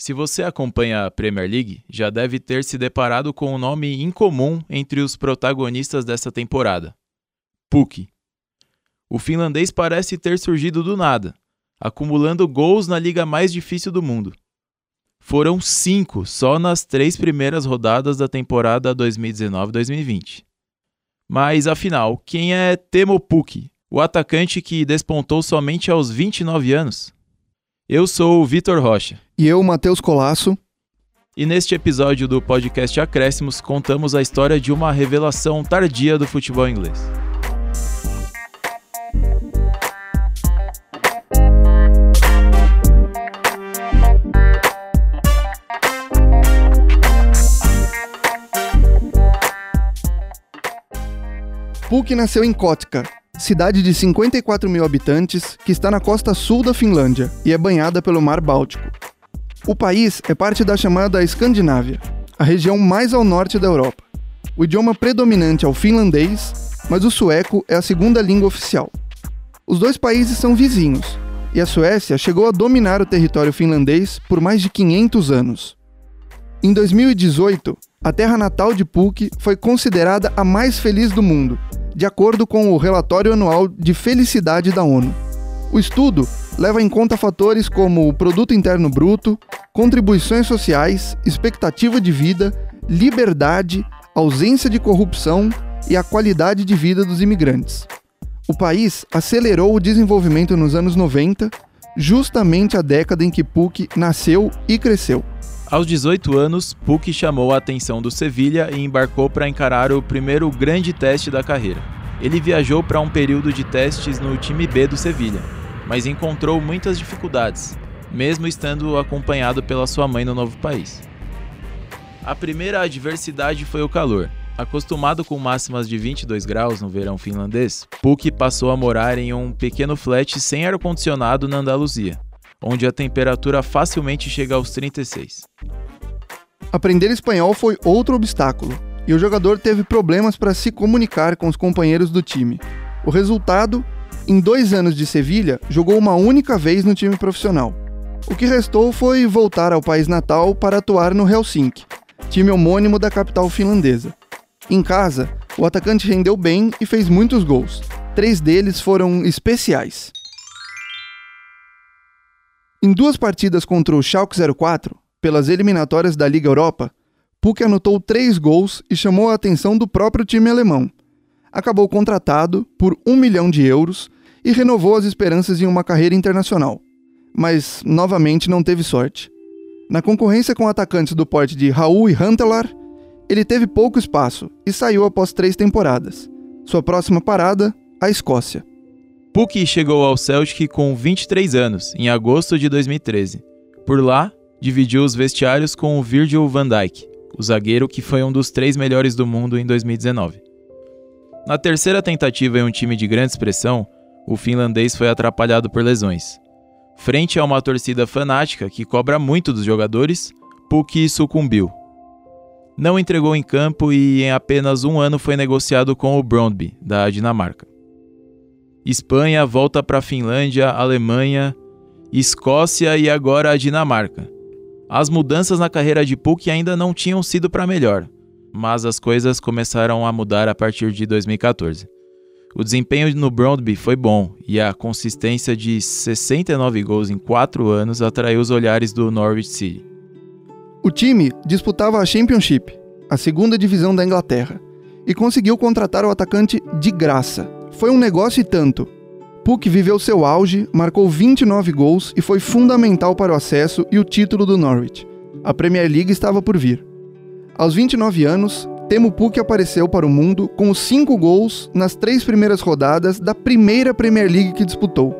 Se você acompanha a Premier League, já deve ter se deparado com um nome incomum entre os protagonistas dessa temporada: Puk. O finlandês parece ter surgido do nada, acumulando gols na liga mais difícil do mundo. Foram cinco só nas três primeiras rodadas da temporada 2019-2020. Mas afinal, quem é Temo Puk, o atacante que despontou somente aos 29 anos? Eu sou o Vitor Rocha. E eu, Matheus Colasso. E neste episódio do podcast Acréscimos, contamos a história de uma revelação tardia do futebol inglês. Puk nasceu em Kotka, cidade de 54 mil habitantes que está na costa sul da Finlândia e é banhada pelo Mar Báltico. O país é parte da chamada Escandinávia, a região mais ao norte da Europa. O idioma predominante é o finlandês, mas o sueco é a segunda língua oficial. Os dois países são vizinhos, e a Suécia chegou a dominar o território finlandês por mais de 500 anos. Em 2018, a terra natal de Puk foi considerada a mais feliz do mundo de acordo com o relatório anual de felicidade da ONU. O estudo leva em conta fatores como o produto interno bruto, contribuições sociais, expectativa de vida, liberdade, ausência de corrupção e a qualidade de vida dos imigrantes. O país acelerou o desenvolvimento nos anos 90, justamente a década em que PUC nasceu e cresceu. Aos 18 anos, Puck chamou a atenção do Sevilha e embarcou para encarar o primeiro grande teste da carreira. Ele viajou para um período de testes no time B do Sevilha, mas encontrou muitas dificuldades, mesmo estando acompanhado pela sua mãe no novo país. A primeira adversidade foi o calor. Acostumado com máximas de 22 graus no verão finlandês, Puck passou a morar em um pequeno flat sem ar-condicionado na Andaluzia onde a temperatura facilmente chega aos 36. Aprender espanhol foi outro obstáculo, e o jogador teve problemas para se comunicar com os companheiros do time. O resultado, em dois anos de Sevilha, jogou uma única vez no time profissional. O que restou foi voltar ao país natal para atuar no Helsinki, time homônimo da capital finlandesa. Em casa, o atacante rendeu bem e fez muitos gols. Três deles foram especiais. Em duas partidas contra o Schalke 04, pelas eliminatórias da Liga Europa, Puck anotou três gols e chamou a atenção do próprio time alemão. Acabou contratado por um milhão de euros e renovou as esperanças em uma carreira internacional. Mas, novamente, não teve sorte. Na concorrência com atacantes do porte de Raul e Huntelaar, ele teve pouco espaço e saiu após três temporadas. Sua próxima parada, a Escócia. Puck chegou ao Celtic com 23 anos, em agosto de 2013. Por lá, dividiu os vestiários com o Virgil van Dijk, o zagueiro que foi um dos três melhores do mundo em 2019. Na terceira tentativa em um time de grande expressão, o finlandês foi atrapalhado por lesões. Frente a uma torcida fanática que cobra muito dos jogadores, Puck sucumbiu. Não entregou em campo e em apenas um ano foi negociado com o Brondby, da Dinamarca. Espanha volta para Finlândia, Alemanha, Escócia e agora a Dinamarca. As mudanças na carreira de Puck ainda não tinham sido para melhor, mas as coisas começaram a mudar a partir de 2014. O desempenho no Brondby foi bom e a consistência de 69 gols em 4 anos atraiu os olhares do Norwich City. O time disputava a Championship, a segunda divisão da Inglaterra, e conseguiu contratar o atacante de graça, foi um negócio e tanto. Puck viveu seu auge, marcou 29 gols e foi fundamental para o acesso e o título do Norwich. A Premier League estava por vir. Aos 29 anos, Temo Puck apareceu para o mundo com os 5 gols nas três primeiras rodadas da primeira Premier League que disputou.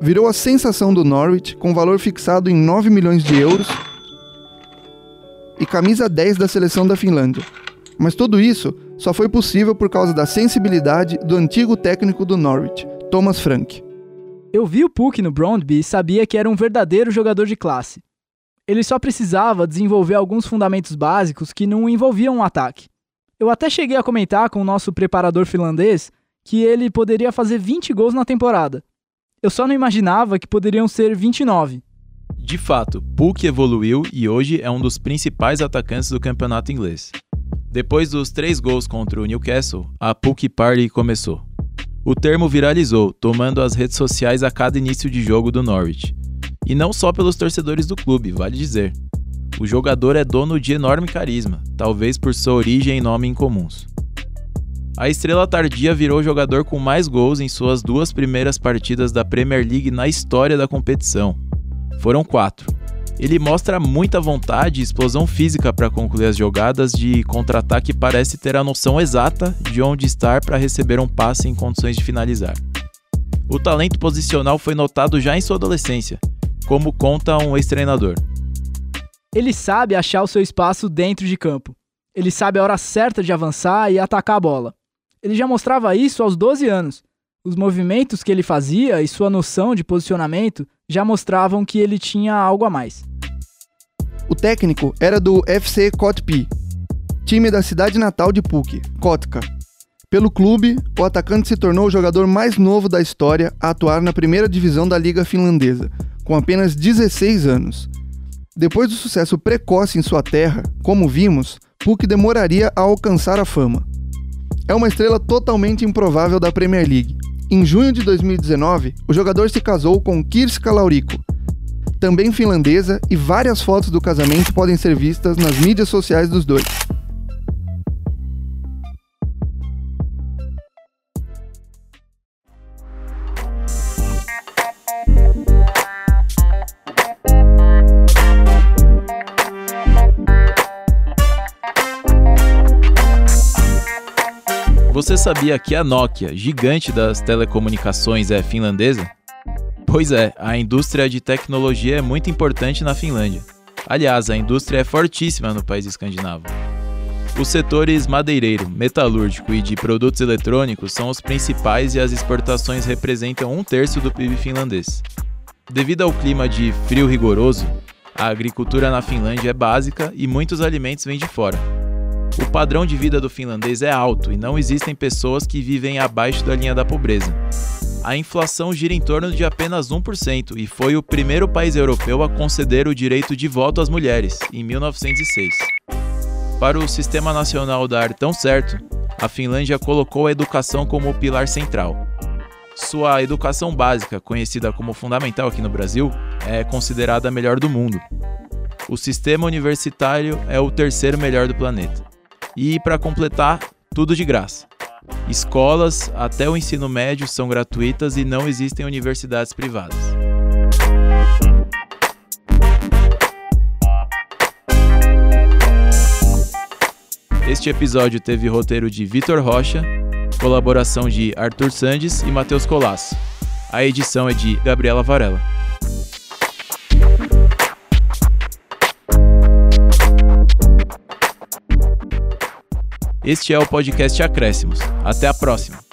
Virou a sensação do Norwich, com valor fixado em 9 milhões de euros e camisa 10 da seleção da Finlândia. Mas tudo isso só foi possível por causa da sensibilidade do antigo técnico do Norwich, Thomas Frank. Eu vi o Puck no Brondby e sabia que era um verdadeiro jogador de classe. Ele só precisava desenvolver alguns fundamentos básicos que não envolviam um ataque. Eu até cheguei a comentar com o nosso preparador finlandês que ele poderia fazer 20 gols na temporada. Eu só não imaginava que poderiam ser 29. De fato, PUC evoluiu e hoje é um dos principais atacantes do campeonato inglês. Depois dos três gols contra o Newcastle, a PUC Party começou. O termo viralizou, tomando as redes sociais a cada início de jogo do Norwich. E não só pelos torcedores do clube, vale dizer. O jogador é dono de enorme carisma, talvez por sua origem e nome incomuns. A estrela tardia virou o jogador com mais gols em suas duas primeiras partidas da Premier League na história da competição. Foram quatro. Ele mostra muita vontade e explosão física para concluir as jogadas de contra-ataque e parece ter a noção exata de onde estar para receber um passe em condições de finalizar. O talento posicional foi notado já em sua adolescência, como conta um ex-treinador. Ele sabe achar o seu espaço dentro de campo. Ele sabe a hora certa de avançar e atacar a bola. Ele já mostrava isso aos 12 anos. Os movimentos que ele fazia e sua noção de posicionamento já mostravam que ele tinha algo a mais. O técnico era do FC Kotpi, time da cidade natal de Puk, Kotka. Pelo clube, o atacante se tornou o jogador mais novo da história a atuar na primeira divisão da Liga Finlandesa, com apenas 16 anos. Depois do sucesso precoce em sua terra, como vimos, Puk demoraria a alcançar a fama. É uma estrela totalmente improvável da Premier League, em junho de 2019, o jogador se casou com Kirska Laurico, também finlandesa, e várias fotos do casamento podem ser vistas nas mídias sociais dos dois. Você sabia que a Nokia, gigante das telecomunicações, é finlandesa? Pois é, a indústria de tecnologia é muito importante na Finlândia. Aliás, a indústria é fortíssima no país escandinavo. Os setores madeireiro, metalúrgico e de produtos eletrônicos são os principais e as exportações representam um terço do PIB finlandês. Devido ao clima de frio rigoroso, a agricultura na Finlândia é básica e muitos alimentos vêm de fora. O padrão de vida do finlandês é alto e não existem pessoas que vivem abaixo da linha da pobreza. A inflação gira em torno de apenas 1% e foi o primeiro país europeu a conceder o direito de voto às mulheres, em 1906. Para o Sistema Nacional dar tão certo, a Finlândia colocou a educação como o pilar central. Sua educação básica, conhecida como fundamental aqui no Brasil, é considerada a melhor do mundo. O sistema universitário é o terceiro melhor do planeta. E para completar, tudo de graça. Escolas até o ensino médio são gratuitas e não existem universidades privadas. Este episódio teve roteiro de Vitor Rocha, colaboração de Arthur Sandes e Matheus Colasso. A edição é de Gabriela Varela. Este é o podcast Acréscimos. Até a próxima.